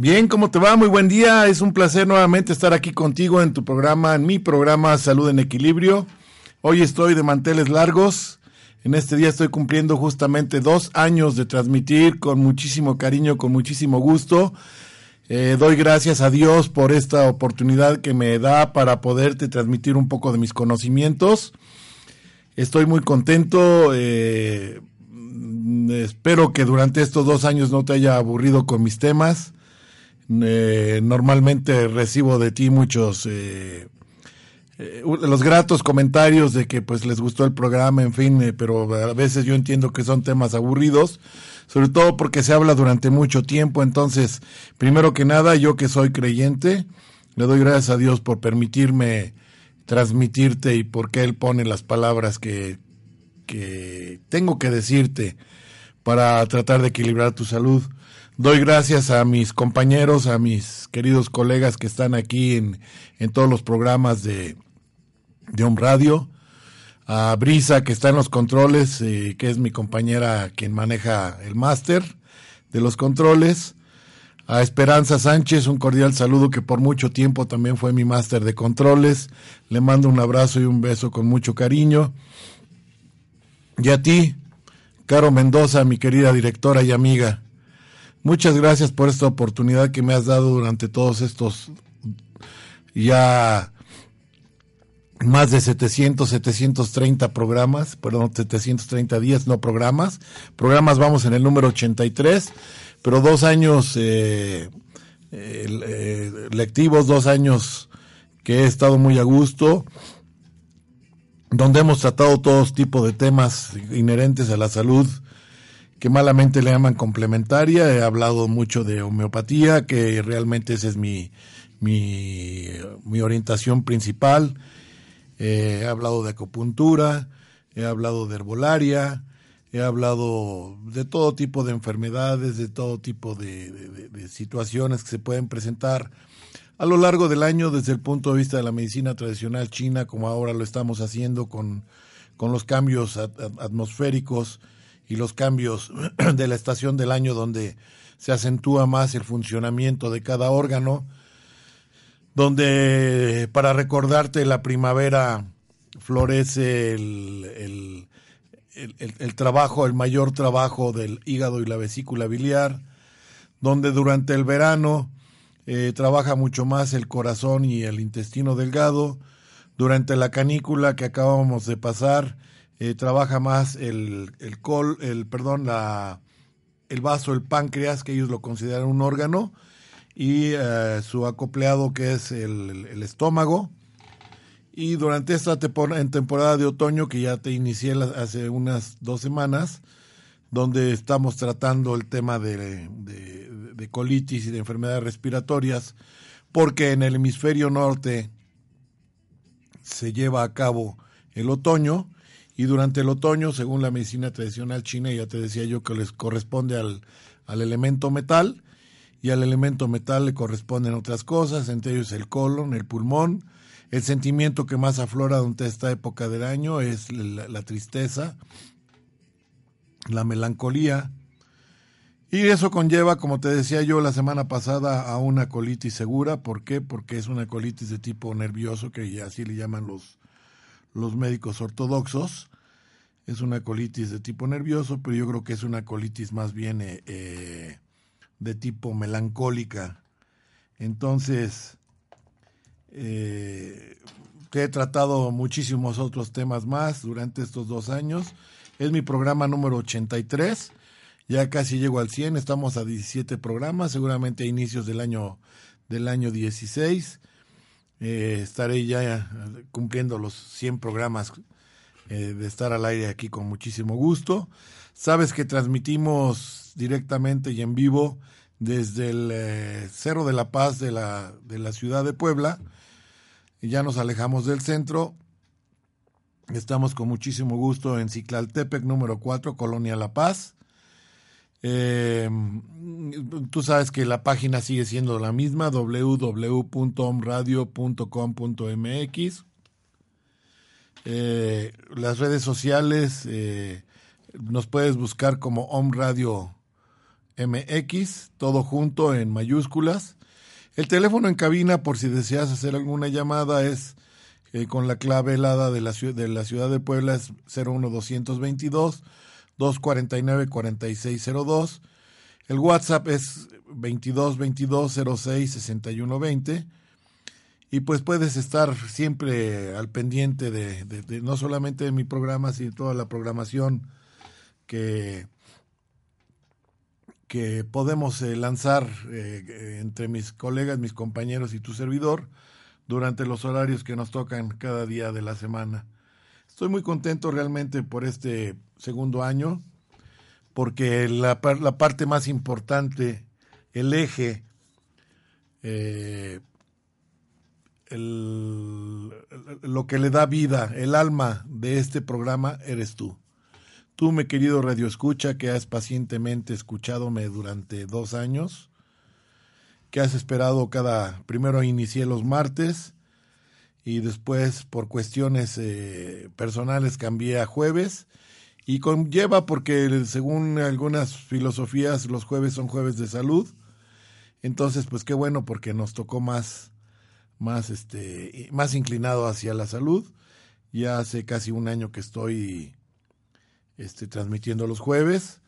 Bien, ¿cómo te va? Muy buen día. Es un placer nuevamente estar aquí contigo en tu programa, en mi programa Salud en Equilibrio. Hoy estoy de manteles largos. En este día estoy cumpliendo justamente dos años de transmitir con muchísimo cariño, con muchísimo gusto. Eh, doy gracias a Dios por esta oportunidad que me da para poderte transmitir un poco de mis conocimientos. Estoy muy contento. Eh, espero que durante estos dos años no te haya aburrido con mis temas. Eh, normalmente recibo de ti muchos eh, eh, los gratos comentarios de que pues les gustó el programa, en fin, eh, pero a veces yo entiendo que son temas aburridos, sobre todo porque se habla durante mucho tiempo, entonces, primero que nada, yo que soy creyente, le doy gracias a Dios por permitirme transmitirte y porque Él pone las palabras que, que tengo que decirte para tratar de equilibrar tu salud. Doy gracias a mis compañeros, a mis queridos colegas que están aquí en, en todos los programas de, de Home Radio, a Brisa que está en los controles, eh, que es mi compañera quien maneja el máster de los controles, a Esperanza Sánchez, un cordial saludo que por mucho tiempo también fue mi máster de controles, le mando un abrazo y un beso con mucho cariño, y a ti, Caro Mendoza, mi querida directora y amiga, Muchas gracias por esta oportunidad que me has dado durante todos estos ya más de 700, 730 programas, perdón, 730 días, no programas. Programas vamos en el número 83, pero dos años eh, eh, lectivos, dos años que he estado muy a gusto, donde hemos tratado todos tipos de temas inherentes a la salud, que malamente le llaman complementaria. He hablado mucho de homeopatía, que realmente esa es mi, mi, mi orientación principal. Eh, he hablado de acupuntura, he hablado de herbolaria, he hablado de todo tipo de enfermedades, de todo tipo de, de, de, situaciones que se pueden presentar a lo largo del año desde el punto de vista de la medicina tradicional china, como ahora lo estamos haciendo con, con los cambios atmosféricos y los cambios de la estación del año donde se acentúa más el funcionamiento de cada órgano, donde para recordarte la primavera florece el, el, el, trabajo, el mayor trabajo del hígado y la vesícula biliar, donde durante el verano eh, trabaja mucho más el corazón y el intestino delgado, durante la canícula que acabamos de pasar, eh, trabaja más el, el col, el, perdón, la, el vaso, el páncreas, que ellos lo consideran un órgano, y eh, su acopleado que es el, estómago. Y durante esta en temporada de otoño, que ya te inicié hace unas dos semanas, donde estamos tratando el tema de, de, de colitis y de enfermedades respiratorias, porque en el hemisferio norte se lleva a cabo el otoño y durante el otoño, según la medicina tradicional china, ya te decía yo que les corresponde al, al elemento metal y al elemento metal le corresponden otras cosas, entre ellos el colon, el pulmón, el sentimiento que más aflora durante esta época del año es la, la tristeza, la melancolía, y eso conlleva, como te decía yo la semana pasada, a una colitis segura. ¿Por qué? Porque es una colitis de tipo nervioso, que así le llaman los, los médicos ortodoxos. Es una colitis de tipo nervioso, pero yo creo que es una colitis más bien eh, eh, de tipo melancólica. Entonces, eh, he tratado muchísimos otros temas más durante estos dos años. Es mi programa número 83. Ya casi llego al 100, estamos a 17 programas, seguramente a inicios del año del año 16 eh, estaré ya cumpliendo los 100 programas eh, de estar al aire aquí con muchísimo gusto. Sabes que transmitimos directamente y en vivo desde el eh, Cerro de la Paz de la, de la ciudad de Puebla. Ya nos alejamos del centro. Estamos con muchísimo gusto en Ciclaltepec número 4, Colonia La Paz. Eh, tú sabes que la página sigue siendo la misma, www.omradio.com.mx. Eh, las redes sociales eh, nos puedes buscar como Om Radio MX, todo junto en mayúsculas. El teléfono en cabina, por si deseas hacer alguna llamada, es con la clave helada de la, de la ciudad de Puebla, es 01222 249-4602. El WhatsApp es 2222066120. Y pues puedes estar siempre al pendiente de, no solamente de mi programa, sino de toda la programación que, que podemos eh, lanzar eh, entre mis colegas, mis compañeros y tu servidor durante los horarios que nos tocan cada día de la semana. Estoy muy contento realmente por este segundo año, porque la, parte más importante, el eje, eh, el, lo que le da vida, el alma de este programa eres tú. Tú, mi querido Radio Escucha, que has pacientemente escuchadome durante dos años, que has esperado cada, primero inicié los martes, y después por cuestiones eh, personales cambié a jueves y conlleva porque según algunas filosofías los jueves son jueves de salud. Entonces pues qué bueno porque nos tocó más más este más inclinado hacia la salud. Ya hace casi un año que estoy este transmitiendo los jueves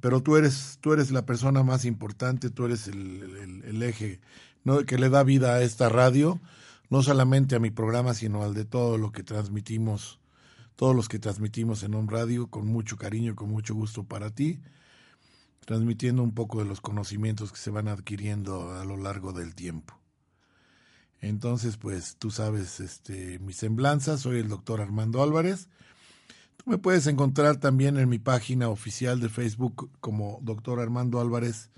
pero tú eres tú eres la persona más importante tú eres el, el eje ¿no? que le da vida a esta radio no solamente a mi programa, sino al de todo lo que transmitimos, todos los que transmitimos en un radio, con mucho cariño, con mucho gusto para ti, transmitiendo un poco de los conocimientos que se van adquiriendo a lo largo del tiempo. Entonces, pues tú sabes este, mi semblanza, soy el doctor Armando Álvarez. Tú me puedes encontrar también en mi página oficial de Facebook como doctor Armando Álvarez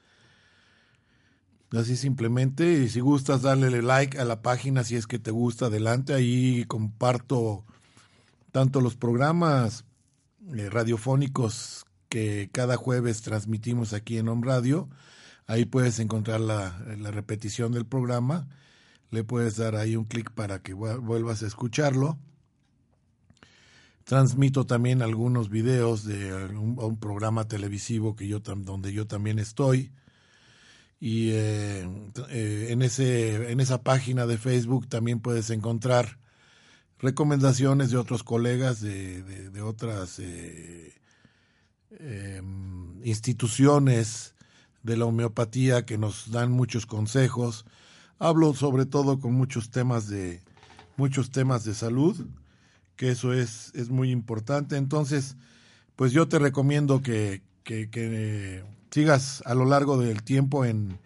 Así simplemente, y si gustas darle like a la página si es que te gusta, adelante, ahí comparto tanto los programas eh, radiofónicos que cada jueves transmitimos aquí en Home Radio, ahí puedes encontrar la, repetición del programa, le puedes dar ahí un clic para que vuelvas a escucharlo. Transmito también algunos videos de un, un programa televisivo que yo donde yo también estoy y eh, eh, en, ese, en esa página de Facebook también puedes encontrar recomendaciones de otros colegas de, de, otras eh, em, instituciones de la homeopatía que nos dan muchos consejos. Hablo sobre todo con muchos temas de muchos temas de salud, que eso es, es muy importante. Entonces, pues yo te recomiendo que, que, que sigas a lo largo del tiempo en,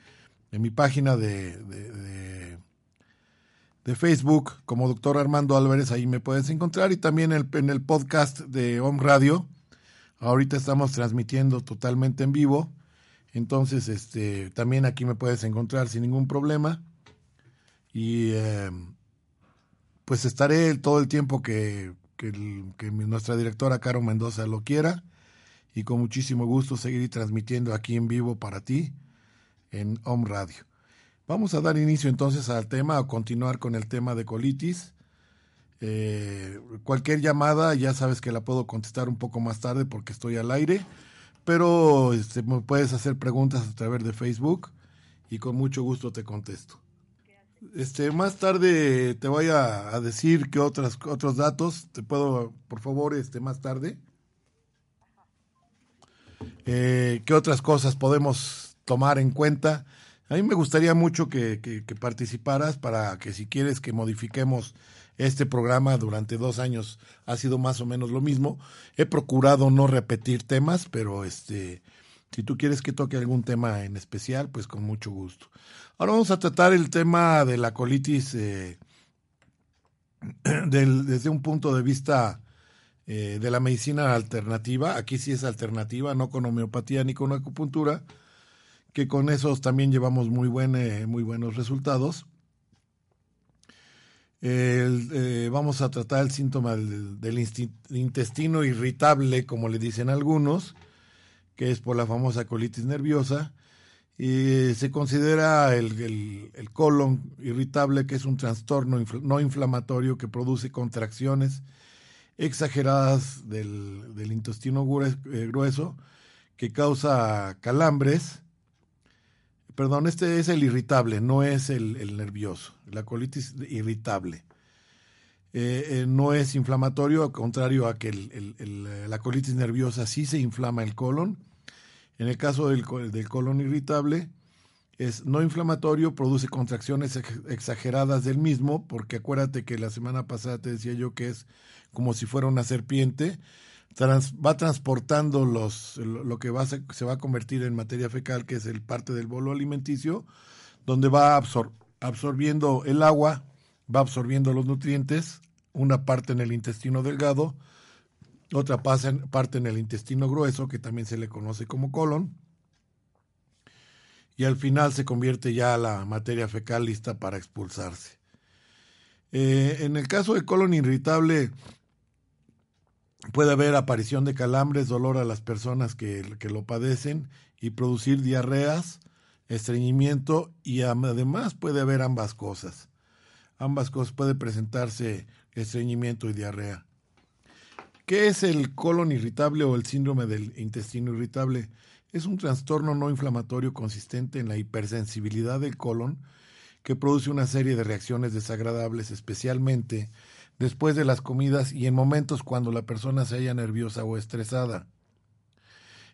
en mi página de, de, Facebook como doctor Armando Álvarez, ahí me puedes encontrar y también en el podcast de Home Radio. Ahorita estamos transmitiendo totalmente en vivo, entonces este, también aquí me puedes encontrar sin ningún problema. Y eh, pues estaré todo el tiempo que, que, que nuestra directora Caro Mendoza lo quiera y con muchísimo gusto seguir transmitiendo aquí en vivo para ti en Home Radio. Vamos a dar inicio entonces al tema, a continuar con el tema de colitis. Eh, cualquier llamada ya sabes que la puedo contestar un poco más tarde porque estoy al aire, pero este, me puedes hacer preguntas a través de Facebook y con mucho gusto te contesto. Este, más tarde te voy a, decir qué otras, otros datos, te puedo, por favor, este, más tarde. Eh, qué otras cosas podemos tomar en cuenta. A mí me gustaría mucho que, participaras para que si quieres que modifiquemos este programa durante dos años ha sido más o menos lo mismo. He procurado no repetir temas, pero este, si tú quieres que toque algún tema en especial, pues con mucho gusto. Ahora vamos a tratar el tema de la colitis eh, desde un punto de vista eh, de la medicina alternativa. Aquí sí es alternativa, no con homeopatía ni con acupuntura, que con esos también llevamos muy, eh, muy buenos resultados. Eh, vamos a tratar el síntoma del, intestino irritable, como le dicen algunos, que es por la famosa colitis nerviosa. Y se considera el, el colon irritable, que es un trastorno no inflamatorio que produce contracciones exageradas del, del intestino eh, grueso que causa calambres. Perdón, este es el irritable, no es el, nervioso. La colitis irritable. Eh, eh, no es inflamatorio, al contrario a que el, la colitis nerviosa sí se inflama el colon. En el caso del, del colon irritable, es no inflamatorio, produce contracciones exageradas del mismo, porque acuérdate que la semana pasada te decía yo que es como si fuera una serpiente, va transportando los, lo que va se va a convertir en materia fecal, que es el parte del bolo alimenticio, donde va absorbiendo el agua, va absorbiendo los nutrientes, una parte en el intestino delgado, otra parte en el intestino grueso, que también se le conoce como colon, y al final se convierte ya la materia fecal lista para expulsarse. Eh, en el caso de colon irritable, puede haber aparición de calambres, dolor a las personas que, que lo padecen y producir diarreas, estreñimiento y además puede haber ambas cosas. Ambas cosas puede presentarse estreñimiento y diarrea. ¿Qué es el colon irritable o el síndrome del intestino irritable? Es un trastorno no inflamatorio consistente en la hipersensibilidad del colon que produce una serie de reacciones desagradables, especialmente después de las comidas y en momentos cuando la persona se halla nerviosa o estresada.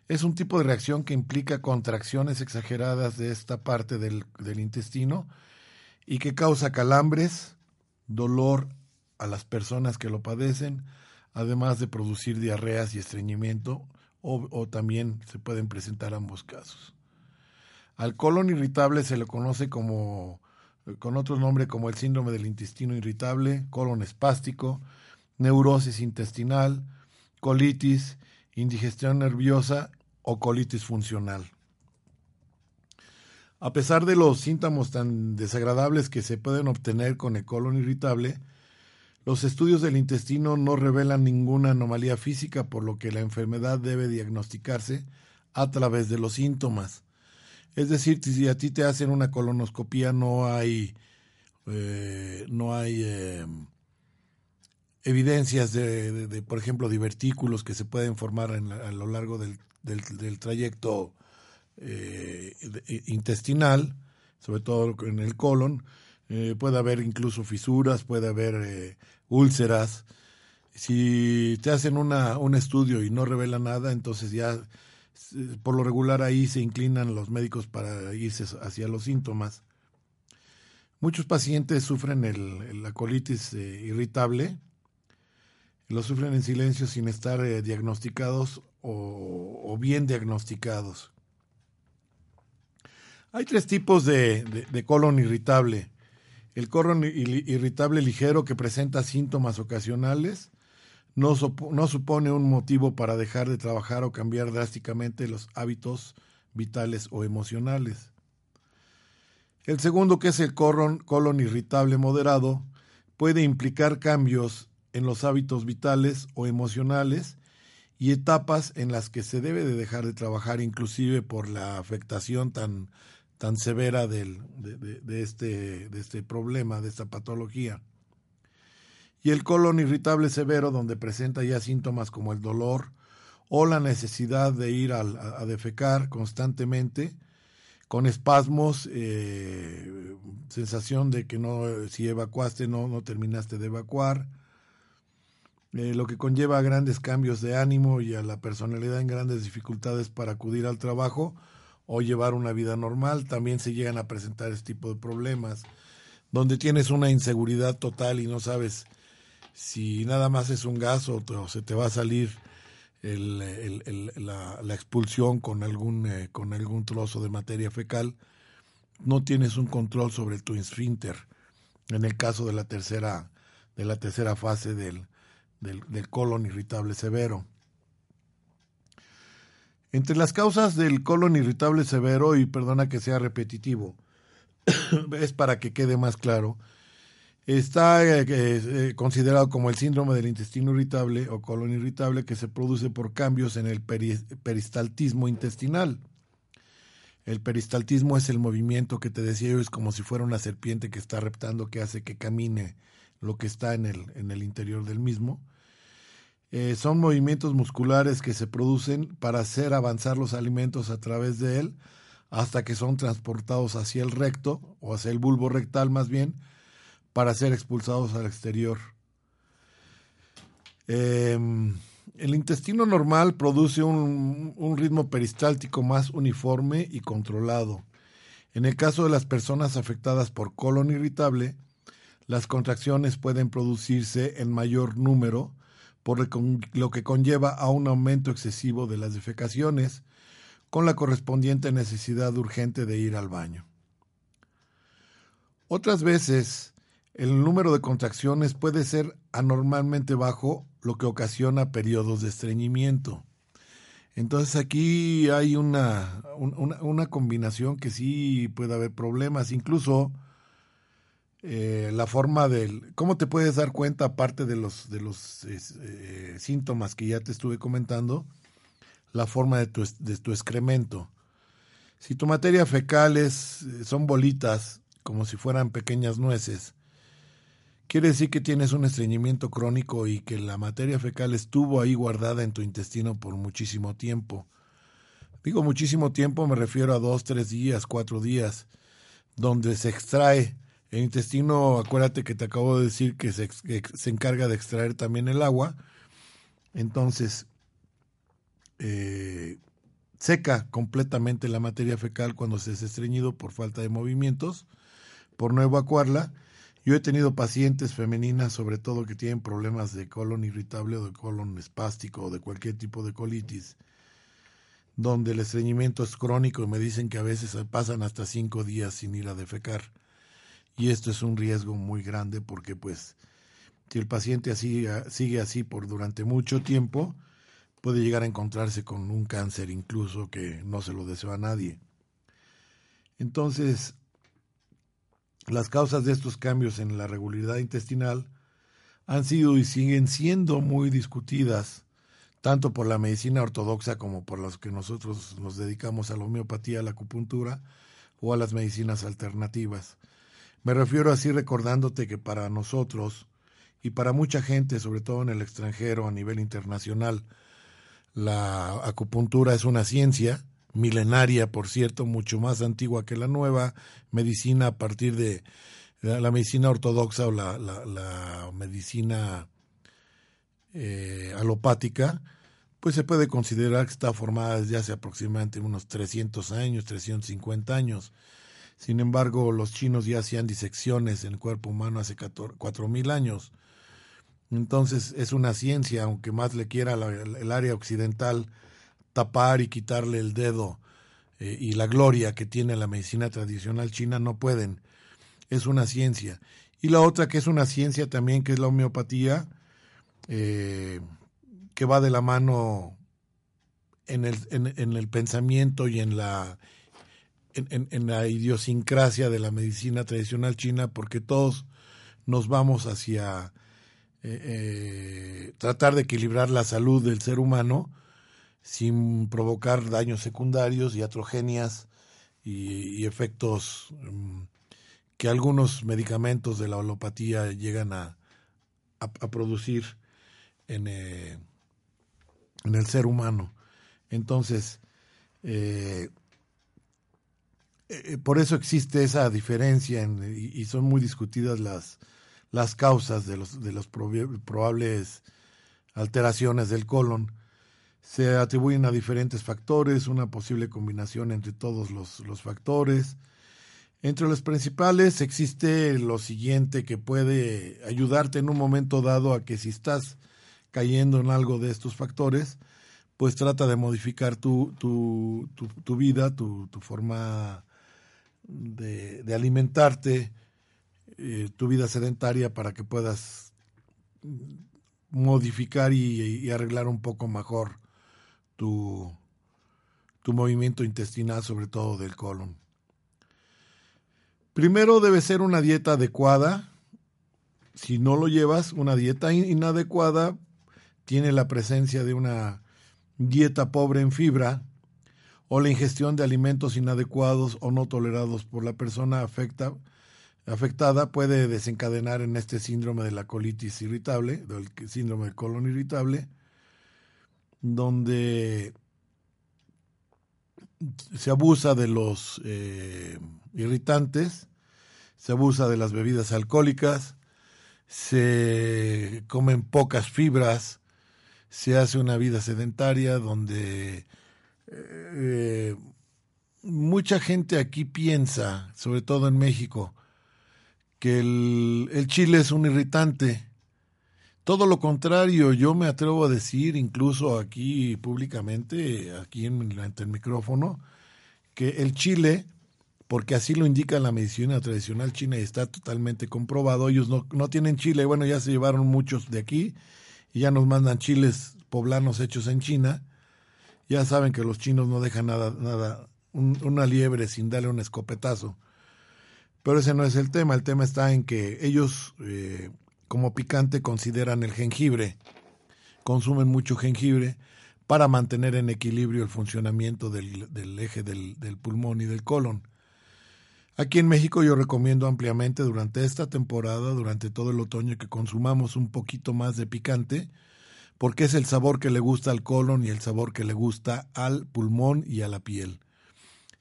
Es un tipo de reacción que implica contracciones exageradas de esta parte del, del intestino y que causa calambres, dolor a las personas que lo padecen, además de producir diarreas y estreñimiento, o, también se pueden presentar ambos casos. Al colon irritable se le conoce como con otro nombre como el síndrome del intestino irritable, colon espástico, neurosis intestinal, colitis, indigestión nerviosa o colitis funcional. A pesar de los síntomas tan desagradables que se pueden obtener con el colon irritable, los estudios del intestino no revelan ninguna anomalía física, por lo que la enfermedad debe diagnosticarse a través de los síntomas. Es decir, si a ti te hacen una colonoscopia no hay, eh, no hay eh, evidencias de, por ejemplo, divertículos que se pueden formar a lo largo del, del, trayecto eh, intestinal, sobre todo en el colon. Puede haber incluso fisuras, puede haber úlceras. Si te hacen una, un estudio y no revela nada, entonces ya por lo regular ahí se inclinan los médicos para irse hacia los síntomas. Muchos pacientes sufren el, la colitis eh, irritable, lo sufren en silencio sin estar eh, diagnosticados o, bien diagnosticados. Hay tres tipos de, colon irritable. El colon irritable ligero que presenta síntomas ocasionales no, no, supone un motivo para dejar de trabajar o cambiar drásticamente los hábitos vitales o emocionales. El segundo, que es el colon, colon irritable moderado, puede implicar cambios en los hábitos vitales o emocionales y etapas en las que se debe de dejar de trabajar inclusive por la afectación tan tan severa del, de, este, de este problema, de esta patología. Y el colon irritable severo, donde presenta ya síntomas como el dolor o la necesidad de ir a, a defecar constantemente, con espasmos, eh, sensación de que no, si evacuaste no, no terminaste de evacuar, eh, lo que conlleva grandes cambios de ánimo y a la personalidad en grandes dificultades para acudir al trabajo o llevar una vida normal, también se llegan a presentar este tipo de problemas, donde tienes una inseguridad total y no sabes si nada más es un gas o, se te va a salir la, expulsión con algún, eh, con algún trozo de materia fecal, no tienes un control sobre tu esfínter. En el caso de la tercera, de la tercera fase del, del colon irritable severo. Entre las causas del colon irritable severo, y perdona que sea repetitivo, es para que quede más claro, está eh, eh, considerado como el síndrome del intestino irritable o colon irritable que se produce por cambios en el peristaltismo intestinal. El peristaltismo es el movimiento que te decía yo, es como si fuera una serpiente que está reptando, que hace que camine lo que está en el, en el interior del mismo. Eh, son movimientos musculares que se producen para hacer avanzar los alimentos a través de él hasta que son transportados hacia el recto o hacia el bulbo rectal más bien para ser expulsados al exterior. Em, el intestino normal produce un, un ritmo peristáltico más uniforme y controlado. En el caso de las personas afectadas por colon irritable, las contracciones pueden producirse en mayor número por lo que conlleva a un aumento excesivo de las defecaciones, con la correspondiente necesidad urgente de ir al baño. Otras veces, el número de contracciones puede ser anormalmente bajo, lo que ocasiona periodos de estreñimiento. Entonces aquí hay una, una, una combinación que sí puede haber problemas, incluso eh, la forma del... ¿Cómo te puedes dar cuenta, aparte de los, de los eh, síntomas que ya te estuve comentando, la forma de tu, de tu excremento? Si tu materia fecal es, eh, son bolitas, como si fueran pequeñas nueces, quiere decir que tienes un estreñimiento crónico y que la materia fecal estuvo ahí guardada en tu intestino por muchísimo tiempo. Digo muchísimo tiempo, me refiero a dos, tres días, cuatro días, donde se extrae el intestino, acuérdate que te acabo de decir que se, se encarga de extraer también el agua. Entonces, eh, seca completamente la materia fecal cuando se es estreñido por falta de movimientos, por no evacuarla. Yo he tenido pacientes femeninas, sobre todo que tienen problemas de colon irritable o de colon espástico o de cualquier tipo de colitis, donde el estreñimiento es crónico y me dicen que a veces pasan hasta cinco días sin ir a defecar. Y esto es un riesgo muy grande porque pues si el paciente así, sigue así por durante mucho tiempo, puede llegar a encontrarse con un cáncer incluso que no se lo desea a nadie. Entonces, las causas de estos cambios en la regularidad intestinal han sido y siguen siendo muy discutidas, tanto por la medicina ortodoxa como por los que nosotros nos dedicamos a la homeopatía, a la acupuntura o a las medicinas alternativas. Me refiero así recordándote que para nosotros y para mucha gente, sobre todo en el extranjero a nivel internacional, la acupuntura es una ciencia milenaria, por cierto, mucho más antigua que la nueva medicina a partir de la, medicina ortodoxa o la, la, medicina eh, alopática, pues se puede considerar que está formada desde hace aproximadamente unos 300 años, 350 años. Sin embargo, los chinos ya hacían disecciones en el cuerpo humano hace cuatro mil años. Entonces es una ciencia, aunque más le quiera el área occidental tapar y quitarle el dedo eh, y la gloria que tiene la medicina tradicional china, no pueden. Es una ciencia. Y la otra que es una ciencia también, que es la homeopatía, eh, que va de la mano en, el pensamiento y en la, en, la idiosincrasia de la medicina tradicional china, porque todos nos vamos hacia eh, tratar de equilibrar la salud del ser humano sin provocar daños secundarios y atrogenias y, efectos mm, que algunos medicamentos de la holopatía llegan a, producir en, eh, en, el ser humano. Entonces, eh, eh, por eso existe esa diferencia y, son muy discutidas las, las causas de los, de los probables alteraciones del colon se atribuyen a diferentes factores, una posible combinación entre todos los, los factores. Entre los principales existe lo siguiente que puede ayudarte en un momento dado a que si estás cayendo en algo de estos factores, pues trata de modificar tu, tu, tu, vida, tu, forma de, alimentarte, eh, tu vida sedentaria para que puedas modificar y, y arreglar un poco mejor tu, tu movimiento intestinal, sobre todo del colon. Primero debe ser una dieta adecuada. Si no lo llevas, una dieta inadecuada tiene la presencia de una dieta pobre en fibra o la ingestión de alimentos inadecuados o no tolerados por la persona afecta, afectada puede desencadenar en este síndrome de la colitis irritable, del síndrome del colon irritable, donde se abusa de los eh, irritantes, se abusa de las bebidas alcohólicas, se comen pocas fibras, se hace una vida sedentaria donde eh, mucha gente aquí piensa, sobre todo en México, que el chile es un irritante todo lo contrario, yo me atrevo a decir, incluso aquí públicamente, aquí en, ante el micrófono, que el chile, porque así lo indica la medicina tradicional china y está totalmente comprobado, ellos no, no tienen chile, bueno, ya se llevaron muchos de aquí y ya nos mandan chiles poblanos hechos en China. Ya saben que los chinos no dejan nada, nada, una liebre sin darle un escopetazo. Pero ese no es el tema, el tema está en que ellos eh, como picante consideran el jengibre. Consumen mucho jengibre para mantener en equilibrio el funcionamiento del, eje del, del, pulmón y del colon. Aquí en México yo recomiendo ampliamente durante esta temporada, durante todo el otoño, que consumamos un poquito más de picante, porque es el sabor que le gusta al colon y el sabor que le gusta al pulmón y a la piel.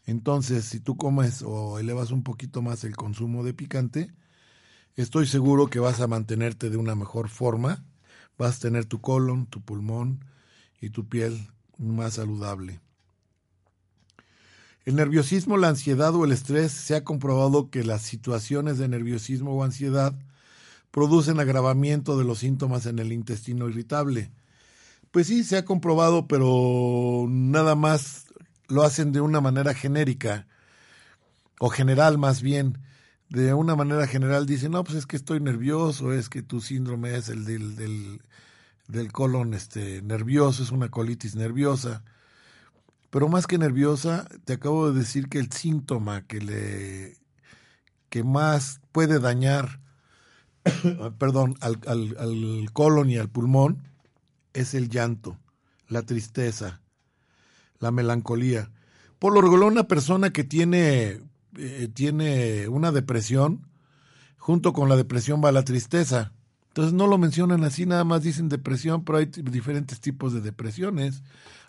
Entonces, si tú comes o elevas un poquito más el consumo de picante, Estoy seguro que vas a mantenerte de una mejor forma, vas a tener tu colon, tu pulmón y tu piel más saludable. El nerviosismo, la ansiedad o el estrés se ha comprobado que las situaciones de nerviosismo o ansiedad producen agravamiento de los síntomas en el intestino irritable. Pues sí, se ha comprobado, pero nada más lo hacen de una manera genérica o general más bien de una manera general dicen, no, pues es que estoy nervioso, es que tu síndrome es el del, del, colon este, nervioso, es una colitis nerviosa. Pero más que nerviosa, te acabo de decir que el síntoma que le que más puede dañar perdón, al, al, colon y al pulmón es el llanto, la tristeza, la melancolía. Por lo regular, una persona que tiene eh, tiene una depresión, junto con la depresión va la tristeza. Entonces no lo mencionan así, nada más dicen depresión, pero hay diferentes tipos de depresiones.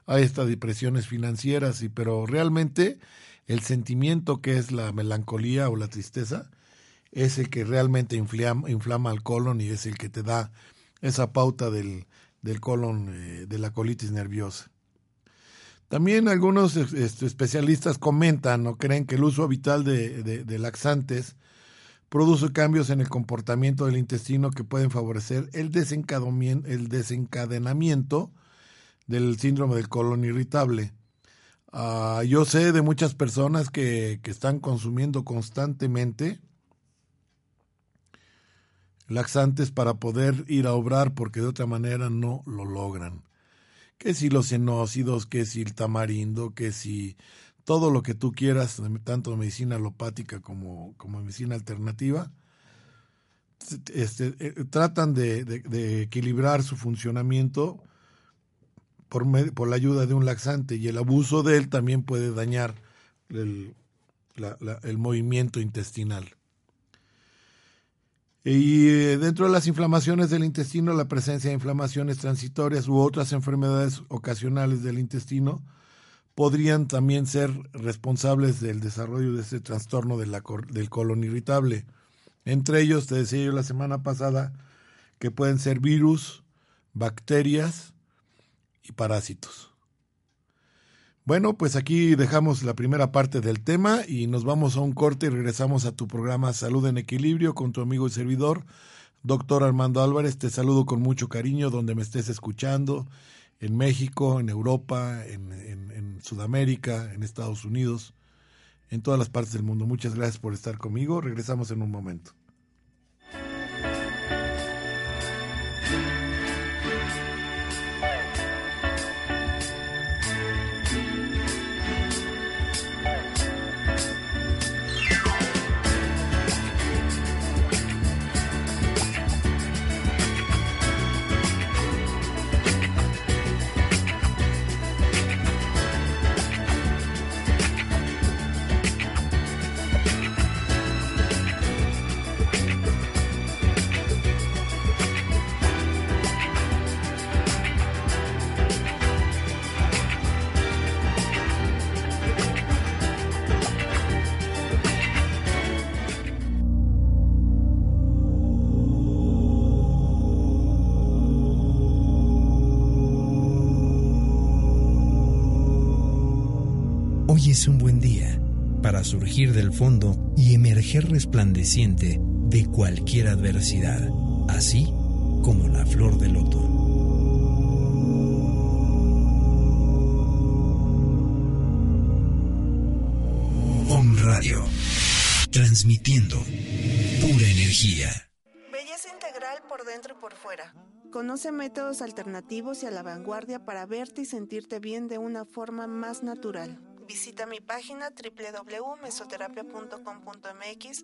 Hay estas depresiones financieras, y, pero realmente el sentimiento que es la melancolía o la tristeza es el que realmente inflama, inflama el colon y es el que te da esa pauta del, del colon, eh, de la colitis nerviosa. También algunos este, especialistas comentan o creen que el uso habitual de, laxantes produce cambios en el comportamiento del intestino que pueden favorecer el, el desencadenamiento del síndrome del colon irritable. Ah, yo sé de muchas personas que, que están consumiendo constantemente laxantes para poder ir a obrar porque de otra manera no lo logran. Que si los enócidos, que si el tamarindo, que si todo lo que tú quieras, tanto medicina alopática como, como medicina alternativa, este, eh, tratan de, equilibrar su funcionamiento por, por, la ayuda de un laxante y el abuso de él también puede dañar el movimiento intestinal. Y eh, dentro de las inflamaciones del intestino, la presencia de inflamaciones transitorias u otras enfermedades ocasionales del intestino podrían también ser responsables del desarrollo de este trastorno del colon irritable. Entre ellos, te decía yo la semana pasada, que pueden ser virus, bacterias y parásitos. Bueno, pues aquí dejamos la primera parte del tema y nos vamos a un corte y regresamos a tu programa Salud en Equilibrio con tu amigo y servidor, doctor Armando Álvarez. Te saludo con mucho cariño donde me estés escuchando, en México, en Europa, en, Sudamérica, en Estados Unidos, en todas las partes del mundo. Muchas gracias por estar conmigo. Regresamos en un momento. Del fondo y emerger resplandeciente de cualquier adversidad, así como la flor del loto. Om Radio, transmitiendo pura energía. Belleza integral por dentro y por fuera. Conoce métodos alternativos y a la vanguardia para verte y sentirte bien de una forma más natural. Visita mi página www.mesoterapia.com.mx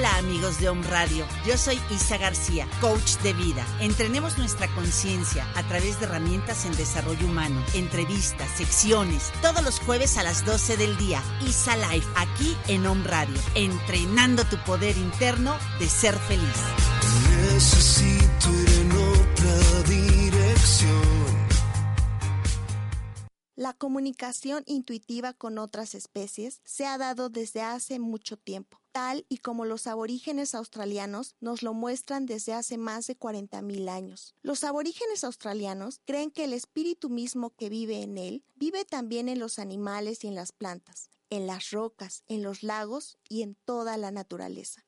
Hola amigos de Home Radio, yo soy Isa García, coach de vida. Entrenemos nuestra conciencia a través de herramientas en desarrollo humano, entrevistas, secciones, todos los jueves a las 12 del día. Isa Live, aquí en Home Radio, entrenando tu poder interno de ser feliz. Necesito La comunicación intuitiva con otras especies se ha dado desde hace mucho tiempo, tal y como los aborígenes australianos nos lo muestran desde hace más de 40.000 años. Los aborígenes australianos creen que el espíritu mismo que vive en él vive también en los animales y en las plantas, en las rocas, en los lagos y en toda la naturaleza.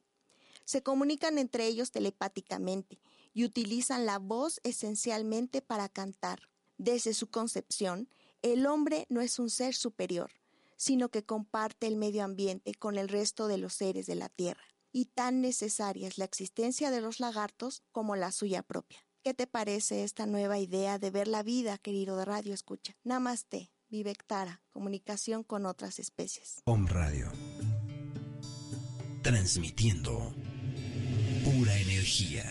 Se comunican entre ellos telepáticamente y utilizan la voz esencialmente para cantar. Desde su concepción, el hombre no es un ser superior, sino que comparte el medio ambiente con el resto de los seres de la Tierra, y tan necesaria es la existencia de los lagartos como la suya propia. ¿Qué te parece esta nueva idea de ver la vida, querido de Radio Escucha? Namaste, Vivectara, comunicación con otras especies. Om Radio. Transmitiendo pura energía.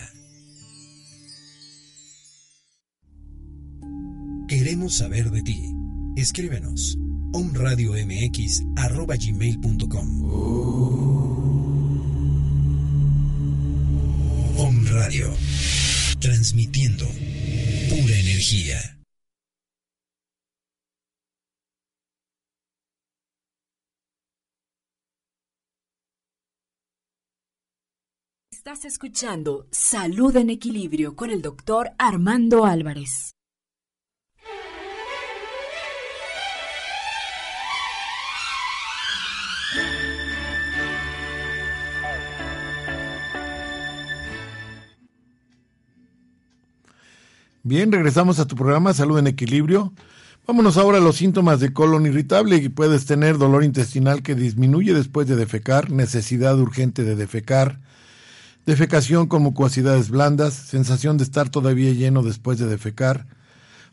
Queremos saber de ti. Escríbenos omradiomx.gmail.com Om Radio, transmitiendo pura energía. Estás escuchando Salud en Equilibrio con el doctor Armando Álvarez. Bien, regresamos a tu programa Salud en Equilibrio. Vámonos ahora a los síntomas de colon irritable y puedes tener dolor intestinal que disminuye después de defecar, necesidad urgente de defecar, defecación con mucosidades blandas, sensación de estar todavía lleno después de defecar,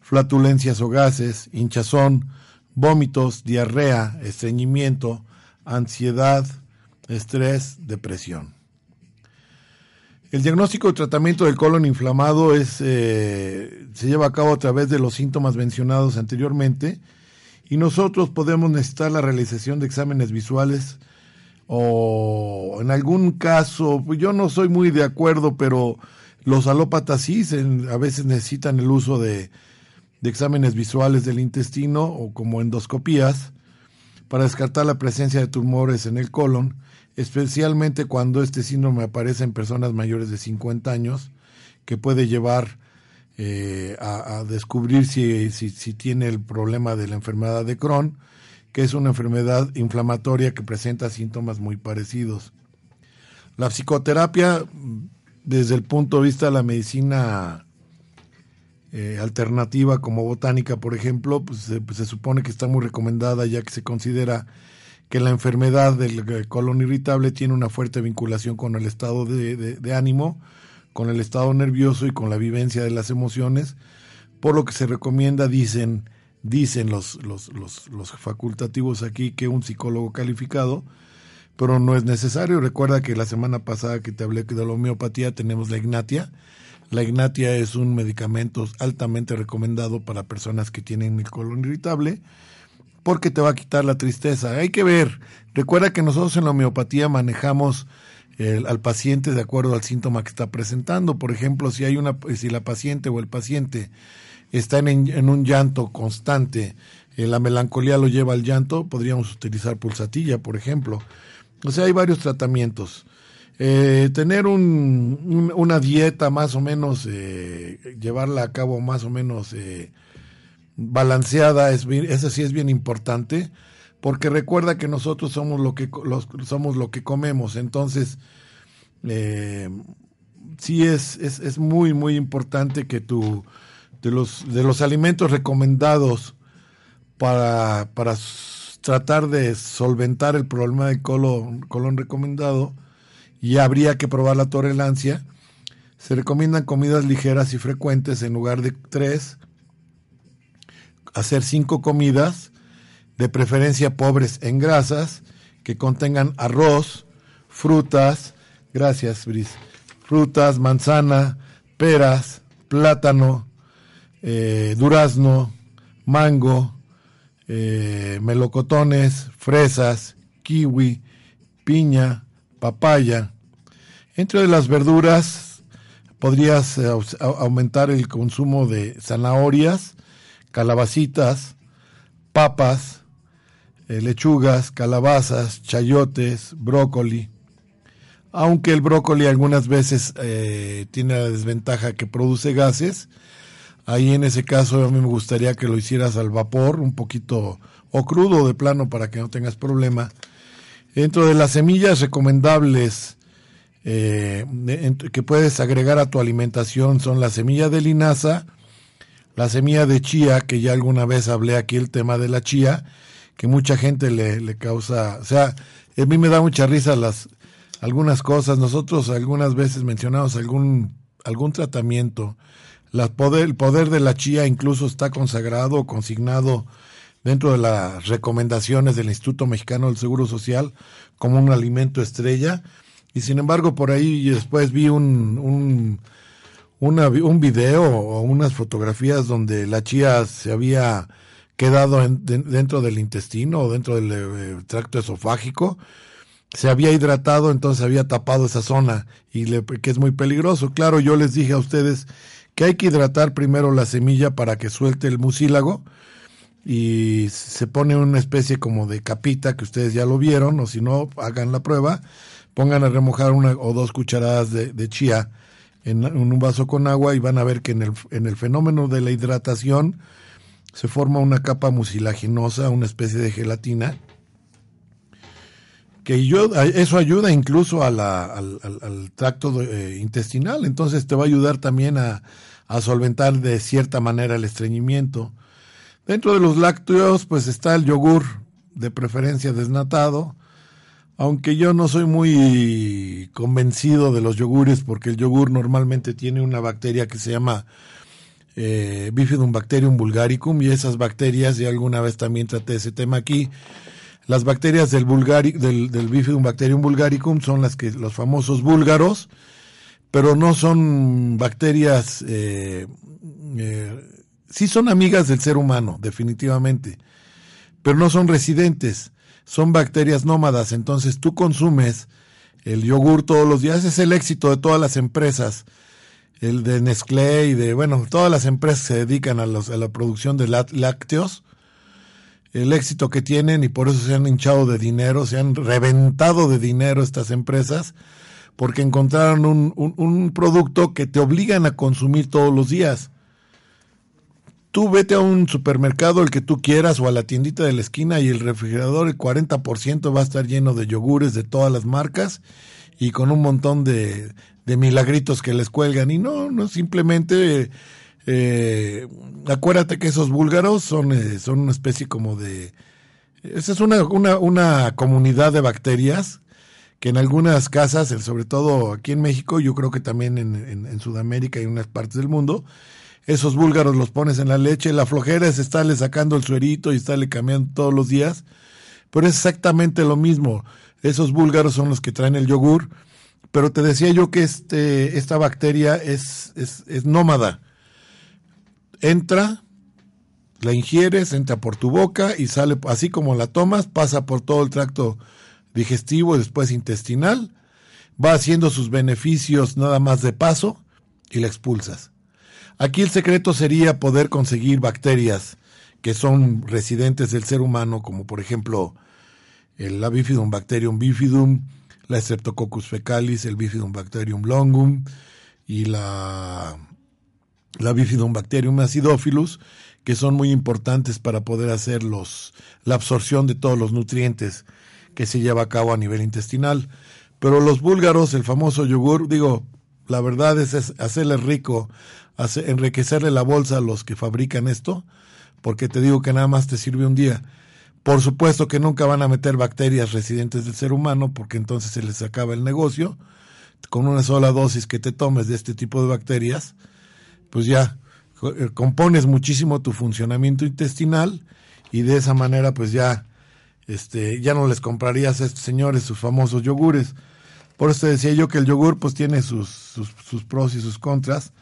flatulencias o gases, hinchazón, vómitos, diarrea, estreñimiento, ansiedad, estrés, depresión. El diagnóstico y tratamiento del colon inflamado es, eh, se lleva a cabo a través de los síntomas mencionados anteriormente y nosotros podemos necesitar la realización de exámenes visuales o en algún caso, yo no soy muy de acuerdo, pero los alópatas sí a veces necesitan el uso de, de exámenes visuales del intestino o como endoscopías para descartar la presencia de tumores en el colon especialmente cuando este síndrome aparece en personas mayores de 50 años, que puede llevar eh, a, descubrir si, si, tiene el problema de la enfermedad de Crohn, que es una enfermedad inflamatoria que presenta síntomas muy parecidos. La psicoterapia, desde el punto de vista de la medicina eh, alternativa como botánica, por ejemplo, pues, se supone que está muy recomendada ya que se considera que la enfermedad del colon irritable tiene una fuerte vinculación con el estado de, ánimo, con el estado nervioso y con la vivencia de las emociones, por lo que se recomienda, dicen, dicen los, los, los, los facultativos aquí, que un psicólogo calificado, pero no es necesario. Recuerda que la semana pasada que te hablé de la homeopatía tenemos la ignatia. La ignatia es un medicamento altamente recomendado para personas que tienen el colon irritable porque te va a quitar la tristeza. Hay que ver, recuerda que nosotros en la homeopatía manejamos al paciente de acuerdo al síntoma que está presentando. Por ejemplo, si hay una, si la paciente o el paciente está en, un llanto constante, eh, la melancolía lo lleva al llanto, podríamos utilizar pulsatilla, por ejemplo. O sea, hay varios tratamientos. Eh, tener un, una dieta más o menos, eh, llevarla a cabo más o menos balanceada, es esa sí es bien importante, porque recuerda que nosotros somos lo que, somos lo que comemos, entonces eh, sí es, es, es, muy, muy importante que tú, de los, de los alimentos recomendados para, para tratar de solventar el problema del colon, colon recomendado, y habría que probar la tolerancia, se recomiendan comidas ligeras y frecuentes en lugar de tres, hacer cinco comidas, de preferencia pobres en grasas, que contengan arroz, frutas, gracias frutas, manzana, peras, plátano, eh, durazno, mango, eh, melocotones, fresas, kiwi, piña, papaya. Entre las verduras podrías eh, aumentar el consumo de zanahorias, calabacitas, papas, eh, lechugas, calabazas, chayotes, brócoli. Aunque el brócoli algunas veces eh, tiene la desventaja que produce gases, ahí en ese caso a mí me gustaría que lo hicieras al vapor, un poquito o crudo de plano para que no tengas problema. Dentro de las semillas recomendables eh, que puedes agregar a tu alimentación son la semilla de linaza, la semilla de chía, que ya alguna vez hablé aquí el tema de la chía, que mucha gente le, le causa, o sea, a mí me da mucha risa las algunas cosas. Nosotros algunas veces mencionamos algún algún tratamiento. Poder, el poder de la chía incluso está consagrado, consignado dentro de las recomendaciones del Instituto Mexicano del Seguro Social como un alimento estrella. Y sin embargo, por ahí después vi un, un una, un video o unas fotografías donde la chía se había quedado dentro del intestino o dentro del eh, tracto esofágico se había hidratado, entonces había tapado esa zona y le, que es muy peligroso. Claro, yo les dije a ustedes que hay que hidratar primero la semilla para que suelte el mucílago y se pone una especie como de capita que ustedes ya lo vieron o si no hagan la prueba, pongan a remojar una o dos cucharadas de chía en, un vaso con agua y van a ver que en el, en el fenómeno de la hidratación se forma una capa mucilaginosa, una especie de gelatina que yo, eso ayuda incluso al, al, tracto eh, intestinal, entonces te va a ayudar también a, a, solventar de cierta manera el estreñimiento. Dentro de los lácteos, pues está el yogur, de preferencia desnatado, aunque yo no soy muy convencido de los yogures, porque el yogur normalmente tiene una bacteria que se llama eh, Bifidum bacterium vulgaricum, y esas bacterias, y alguna vez también traté ese tema aquí, las bacterias del, bulgari, del, del Bifidum bacterium vulgaricum son las que los famosos búlgaros, pero no son bacterias, eh, eh, sí son amigas del ser humano, definitivamente, pero no son residentes, son bacterias nómadas, entonces tú consumes el yogur todos los días, es el éxito de todas las empresas, el de Nestlé y de, bueno, todas las empresas se dedican a, la producción de lácteos, el éxito que tienen y por eso se han hinchado de dinero, se han reventado de dinero estas empresas, porque encontraron un, un, producto que te obligan a consumir todos los días. Tú vete a un supermercado, el que tú quieras, o a la tiendita de la esquina y el refrigerador, el 40% va a estar lleno de yogures de todas las marcas y con un montón de, de milagritos que les cuelgan. Y no, no simplemente eh, acuérdate que esos búlgaros son, eh, son una especie como de... Esa es una, una, una comunidad de bacterias que en algunas casas, sobre todo aquí en México, yo creo que también en, en, Sudamérica y en unas partes del mundo, esos búlgaros los pones en la leche, la flojera es estarle sacando el suerito y estarle cambiando todos los días, pero es exactamente lo mismo. Esos búlgaros son los que traen el yogur, pero te decía yo que este, esta bacteria es, es, es nómada entra, la ingieres, entra por tu boca y sale, así como la tomas, pasa por todo el tracto digestivo y después intestinal, va haciendo sus beneficios nada más de paso y la expulsas. Aquí el secreto sería poder conseguir bacterias que son residentes del ser humano, como por ejemplo el la Bifidum bacterium bifidum, la Streptococcus fecalis, el Bifidum bacterium longum y la la Bifidum bacterium acidophilus, que son muy importantes para poder hacer los, la absorción de todos los nutrientes que se lleva a cabo a nivel intestinal. Pero los búlgaros, el famoso yogur, digo, la verdad es, hacerle rico, enriquecerle la bolsa a los que fabrican esto, porque te digo que nada más te sirve un día. Por supuesto que nunca van a meter bacterias residentes del ser humano, porque entonces se les acaba el negocio. Con una sola dosis que te tomes de este tipo de bacterias, pues ya eh, compones muchísimo tu funcionamiento intestinal y de esa manera pues ya este ya no les comprarías a estos señores sus famosos yogures. Por eso decía yo que el yogur pues tiene sus, sus, pros y sus contras.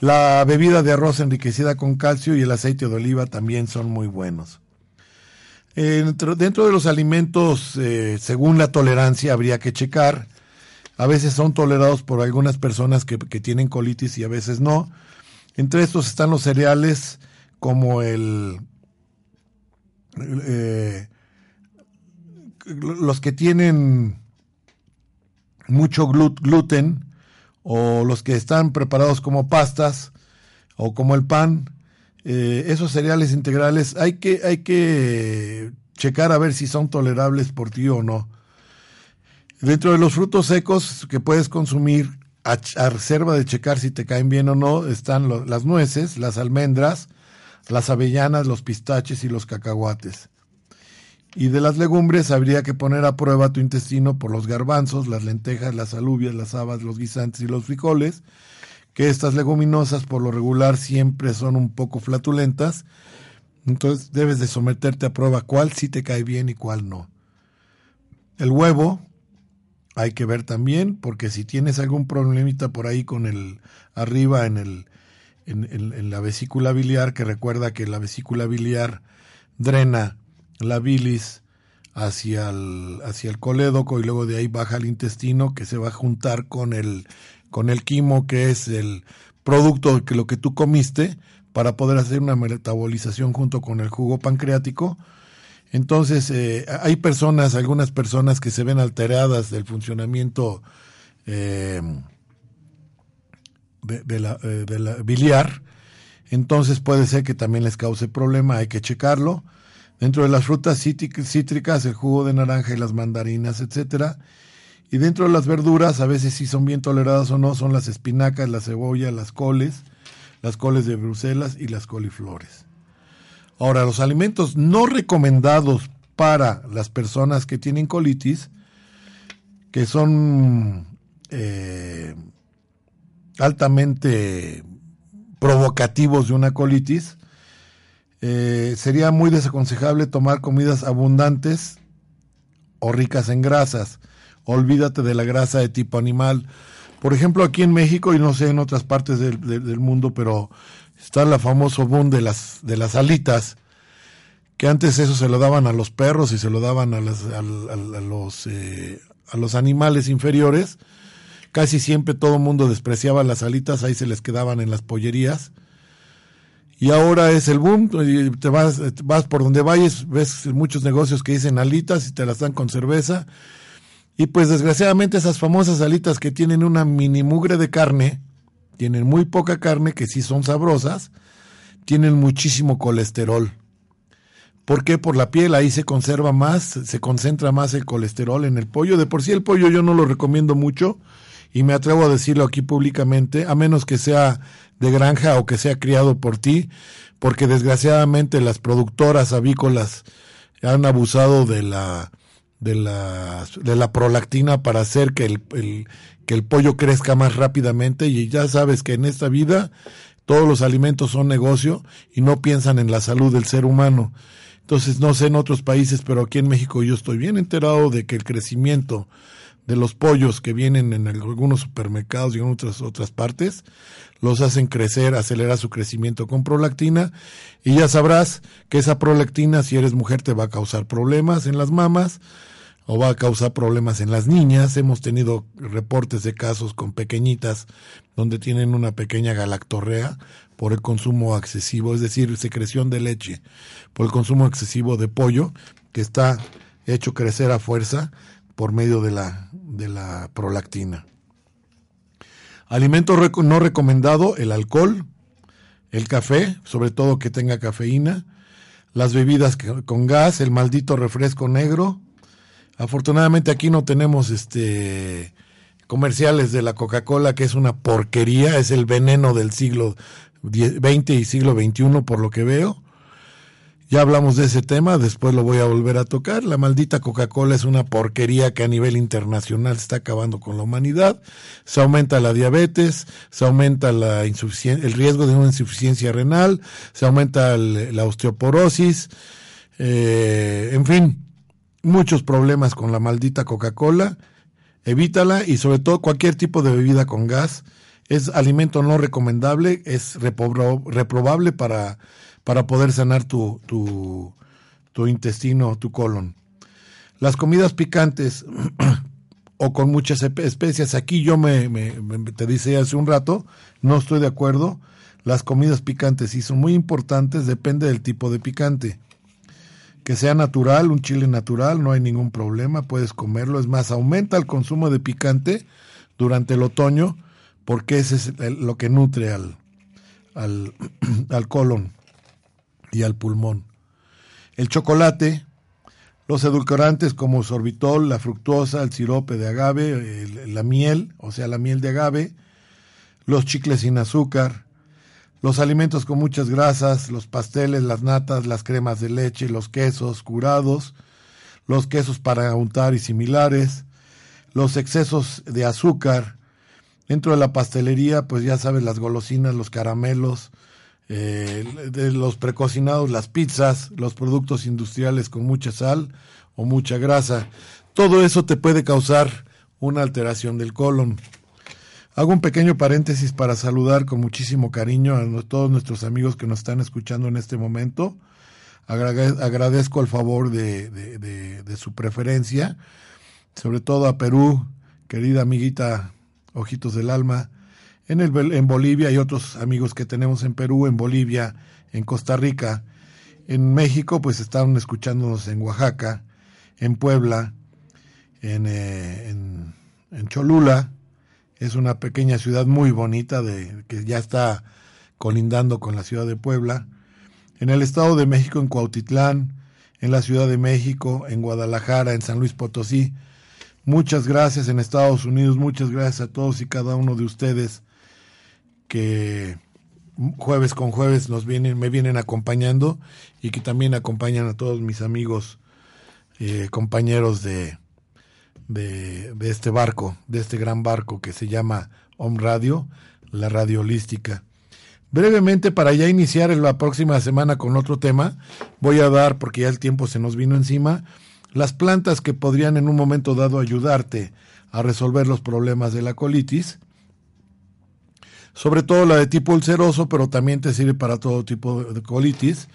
La bebida de arroz enriquecida con calcio y el aceite de oliva también son muy buenos. Dentro, dentro, de los alimentos, eh, según la tolerancia, habría que checar. A veces son tolerados por algunas personas que, que tienen colitis y a veces no. Entre estos están los cereales como el, eh, los que tienen mucho gluten o los que están preparados como pastas o como el pan, eh, esos cereales integrales hay que, hay que checar a ver si son tolerables por ti o no. Dentro de los frutos secos que puedes consumir, a, reserva de checar si te caen bien o no, están las nueces, las almendras, las avellanas, los pistaches y los cacahuates. Y de las legumbres habría que poner a prueba tu intestino por los garbanzos, las lentejas, las alubias, las habas, los guisantes y los frijoles, que estas leguminosas por lo regular siempre son un poco flatulentas, entonces debes de someterte a prueba cuál sí te cae bien y cuál no. El huevo, hay que ver también, porque si tienes algún problemita por ahí con el arriba en el en, la vesícula biliar, que recuerda que la vesícula biliar drena la bilis hacia el, hacia el colédoco y luego de ahí baja al intestino que se va a juntar con el, con el quimo que es el producto que lo que tú comiste para poder hacer una metabolización junto con el jugo pancreático. Entonces, eh, hay personas, algunas personas que se ven alteradas del funcionamiento eh, de, la, eh, de la biliar, entonces puede ser que también les cause problema, hay que checarlo. Dentro de las frutas cítricas, el jugo de naranja y las mandarinas, etcétera. Y dentro de las verduras, a veces si son bien toleradas o no, son las espinacas, la cebolla, las coles, las coles de Bruselas y las coliflores. Ahora, los alimentos no recomendados para las personas que tienen colitis, que son eh, altamente provocativos de una colitis, eh, sería muy desaconsejable tomar comidas abundantes o ricas en grasas. Olvídate de la grasa de tipo animal. Por ejemplo, aquí en México y no sé en otras partes del, mundo, pero está la famoso boom de las, de las alitas, que antes eso se lo daban a los perros y se lo daban a, las, a, los, eh, a los animales inferiores Casi siempre todo el mundo despreciaba las alitas, ahí se les quedaban en las pollerías. Y ahora es el boom, te vas, vas por donde vayas, ves muchos negocios que dicen alitas y te las dan con cerveza. Y pues desgraciadamente esas famosas alitas que tienen una mini mugre de carne, tienen muy poca carne, que sí son sabrosas, tienen muchísimo colesterol. ¿Por qué? Por la piel, ahí se conserva más, se concentra más el colesterol en el pollo. De por sí el pollo yo no lo recomiendo mucho, y me atrevo a decirlo aquí públicamente, a menos que sea de granja o que sea criado por ti, porque desgraciadamente las productoras avícolas han abusado de la de la, de la prolactina para hacer que el, que el pollo crezca más rápidamente y ya sabes que en esta vida todos los alimentos son negocio y no piensan en la salud del ser humano. Entonces, no sé en otros países, pero aquí en México yo estoy bien enterado de que el crecimiento de los pollos que vienen en algunos supermercados y en otras, otras partes, los hacen crecer, acelerar su crecimiento con prolactina y ya sabrás que esa prolactina si eres mujer te va a causar problemas en las mamas o va a causar problemas en las niñas. Hemos tenido reportes de casos con pequeñitas donde tienen una pequeña galactorrea por el consumo excesivo, es decir, secreción de leche, por el consumo excesivo de pollo que está hecho crecer a fuerza por medio de la, de la prolactina. Alimento no recomendado, el alcohol, el café, sobre todo que tenga cafeína, las bebidas con gas, el maldito refresco negro. Afortunadamente aquí no tenemos este comerciales de la Coca-Cola, que es una porquería, es el veneno del siglo XX y siglo XXI por lo que veo. Ya hablamos de ese tema, después lo voy a volver a tocar. La maldita Coca-Cola es una porquería que a nivel internacional está acabando con la humanidad. Se aumenta la diabetes, se aumenta la el riesgo de una insuficiencia renal, se aumenta la osteoporosis, eh, en fin, muchos problemas con la maldita Coca-Cola. Evítala y sobre todo cualquier tipo de bebida con gas. Es alimento no recomendable, es reprobable para para poder sanar tu, tu, tu intestino, tu colon. Las comidas picantes o con muchas especias, aquí yo me, te dice hace un rato, no estoy de acuerdo. Las comidas picantes sí son muy importantes, depende del tipo de picante. Que sea natural, un chile natural, no hay ningún problema, puedes comerlo. Es más, aumenta el consumo de picante durante el otoño porque ese es lo que nutre al, al, al colon y al pulmón. El chocolate, los edulcorantes como sorbitol, la fructosa, el sirope de agave, la miel, o sea, la miel de agave, los chicles sin azúcar, los alimentos con muchas grasas, los pasteles, las natas, las cremas de leche, los quesos curados, los quesos para untar y similares, los excesos de azúcar. Dentro de la pastelería, pues ya sabes, las golosinas, los caramelos, eh, de los precocinados, las pizzas, los productos industriales con mucha sal o mucha grasa. Todo eso te puede causar una alteración del colon. Hago un pequeño paréntesis para saludar con muchísimo cariño a todos nuestros amigos que nos están escuchando en este momento. agradezco el favor de, de su preferencia, sobre todo a Perú, querida amiguita Ojitos del Alma, en, el, en Bolivia y otros amigos que tenemos en Perú, en Bolivia, en Costa Rica, en México, pues están escuchándonos en Oaxaca, en Puebla, en, eh, en, en Cholula, es una pequeña ciudad muy bonita de, que ya está colindando con la ciudad de Puebla, en el Estado de México, en Cuautitlán, en la Ciudad de México, en Guadalajara, en San Luis Potosí. Muchas gracias en Estados Unidos, muchas gracias a todos y cada uno de ustedes que jueves con jueves nos vienen, me vienen acompañando y que también acompañan a todos mis amigos, eh, compañeros de, de, este barco, de este gran barco que se llama Home Radio, la radio holística. Brevemente, para ya iniciar la próxima semana con otro tema, voy a dar, porque ya el tiempo se nos vino encima, las plantas que podrían en un momento dado ayudarte a resolver los problemas de la colitis, sobre todo la de tipo ulceroso, pero también te sirve para todo tipo de colitis.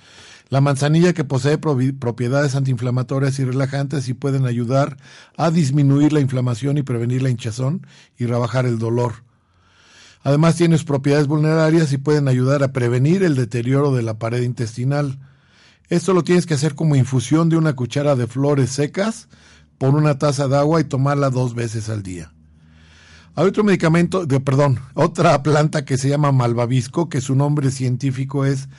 La manzanilla que posee propiedades antiinflamatorias y relajantes y pueden ayudar a disminuir la inflamación y prevenir la hinchazón y rebajar el dolor. Además tiene propiedades vulnerarias y pueden ayudar a prevenir el deterioro de la pared intestinal. Esto lo tienes que hacer como infusión de una cuchara de flores secas por una taza de agua y tomarla dos veces al día. Hay otro medicamento, de, perdón, otra planta que se llama malvavisco, que su nombre científico es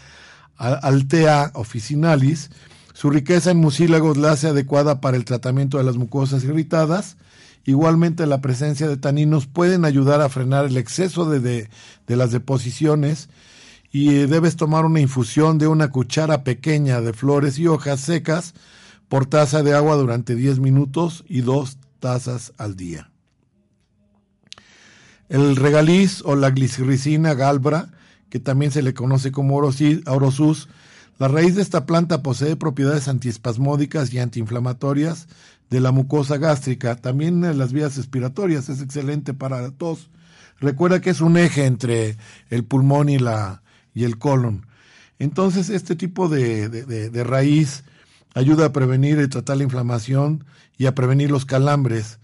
Altea officinalis. Su riqueza en mucílagos la hace adecuada para el tratamiento de las mucosas irritadas. Igualmente la presencia de taninos pueden ayudar a frenar el exceso de, de, de las deposiciones y debes tomar una infusión de una cuchara pequeña de flores y hojas secas por taza de agua durante 10 minutos y dos tazas al día. El regaliz o la glicirricina galbra, que también se le conoce como orosus, la raíz de esta planta posee propiedades antiespasmódicas y antiinflamatorias de la mucosa gástrica, también en las vías respiratorias, es excelente para la tos. Recuerda que es un eje entre el pulmón y, la, y el colon. Entonces, este tipo de, de, de raíz ayuda a prevenir y tratar la inflamación y a prevenir los calambres.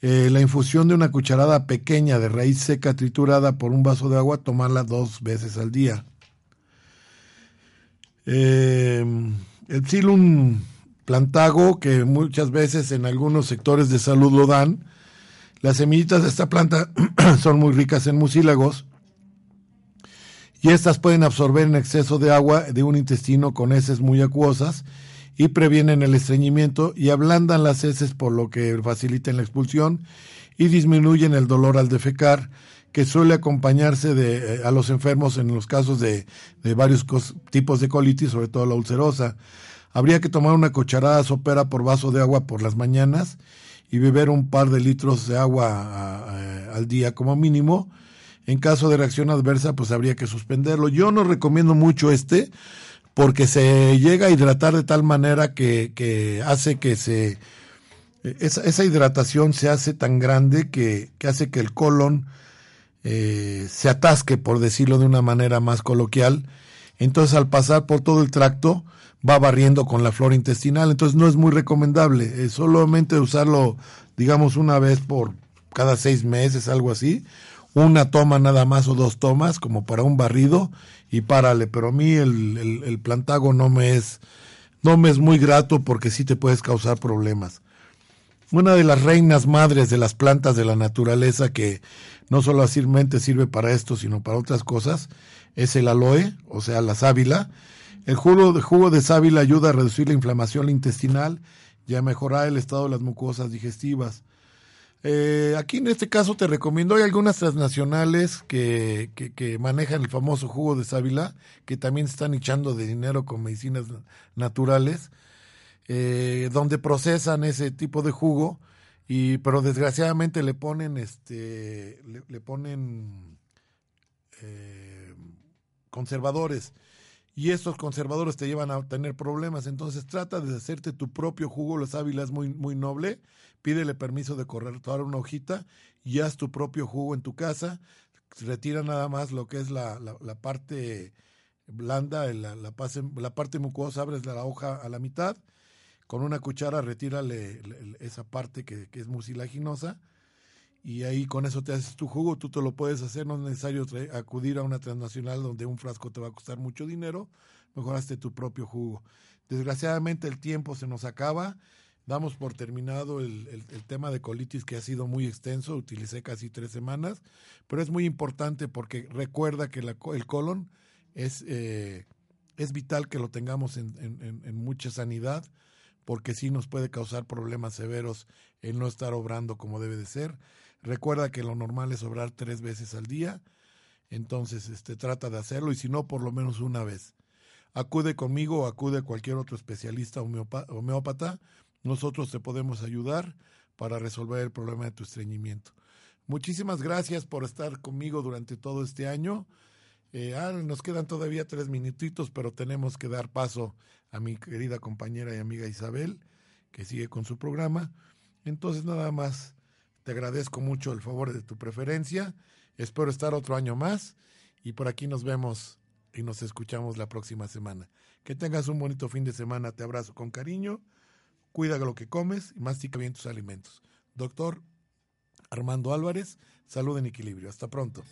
Eh, la infusión de una cucharada pequeña de raíz seca triturada por un vaso de agua, tomarla dos veces al día. Eh, el Psilum plantago, que muchas veces en algunos sectores de salud lo dan, las semillitas de esta planta son muy ricas en mucílagos y estas pueden absorber en exceso de agua de un intestino con heces muy acuosas y previenen el estreñimiento y ablandan las heces por lo que facilitan la expulsión y disminuyen el dolor al defecar que suele acompañarse de, eh, a los enfermos en los casos de, de varios tipos de colitis, sobre todo la ulcerosa. Habría que tomar una cucharada sopera por vaso de agua por las mañanas y beber un par de litros de agua a, al día como mínimo. En caso de reacción adversa, pues habría que suspenderlo. Yo no recomiendo mucho este, porque se llega a hidratar de tal manera que, que hace que se esa, esa, hidratación se hace tan grande que, que hace que el colon eh, se atasque, por decirlo de una manera más coloquial. Entonces, al pasar por todo el tracto, va barriendo con la flora intestinal. Entonces, no es muy recomendable. Es solamente usarlo, digamos, una vez por cada seis meses, algo así. Una toma nada más o dos tomas, como para un barrido, y párale, pero a mí el, el, plantago no me es no me es muy grato porque sí te puedes causar problemas. Una de las reinas madres de las plantas de la naturaleza que no solamente sirve para esto, sino para otras cosas, es el aloe, o sea, la sábila. El jugo de, jugo de sábila ayuda a reducir la inflamación intestinal y a mejorar el estado de las mucosas digestivas. Eh, aquí en este caso te recomiendo, hay algunas transnacionales que, manejan el famoso jugo de sábila, que también están echando de dinero con medicinas naturales, eh, donde procesan ese tipo de jugo, y pero desgraciadamente le ponen, este, le, ponen eh, conservadores y estos conservadores te llevan a tener problemas. Entonces trata de hacerte tu propio jugo. La sábila es muy, muy noble. Pídele permiso de correr toda una hojita y haz tu propio jugo en tu casa. Retira nada más lo que es la, la, parte blanda, la, la, parte mucosa, abres la hoja a la mitad. Con una cuchara retírale esa parte que, que es mucilaginosa y ahí con eso te haces tu jugo, tú te lo puedes hacer, no es necesario acudir a una transnacional donde un frasco te va a costar mucho dinero, mejor hazte tu propio jugo. Desgraciadamente el tiempo se nos acaba, damos por terminado el, el, tema de colitis que ha sido muy extenso, utilicé casi tres semanas, pero es muy importante porque recuerda que el colon es, eh, es vital que lo tengamos en, en, mucha sanidad porque sí nos puede causar problemas severos el no estar obrando como debe de ser. Recuerda que lo normal es obrar tres veces al día, entonces este, trata de hacerlo y si no, por lo menos una vez. Acude conmigo o acude cualquier otro especialista homeópata, nosotros te podemos ayudar para resolver el problema de tu estreñimiento. Muchísimas gracias por estar conmigo durante todo este año. Eh, ah, nos quedan todavía tres minutitos, pero tenemos que dar paso a mi querida compañera y amiga Isabel, que sigue con su programa. Entonces, nada más, te agradezco mucho el favor de tu preferencia. Espero estar otro año más y por aquí nos vemos y nos escuchamos la próxima semana. Que tengas un bonito fin de semana. Te abrazo con cariño. Cuida lo que comes y mastica bien tus alimentos. Doctor Armando Álvarez, salud en equilibrio. Hasta pronto.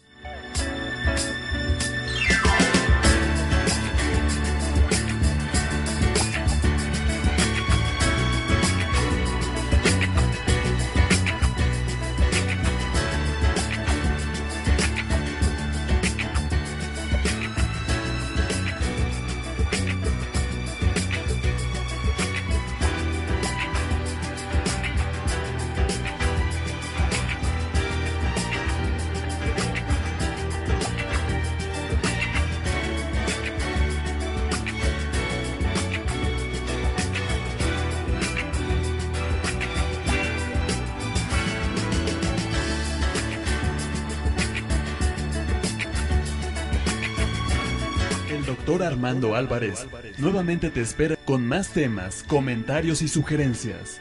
Armando Álvarez nuevamente te espera con más temas, comentarios y sugerencias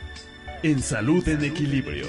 en Salud en Equilibrio.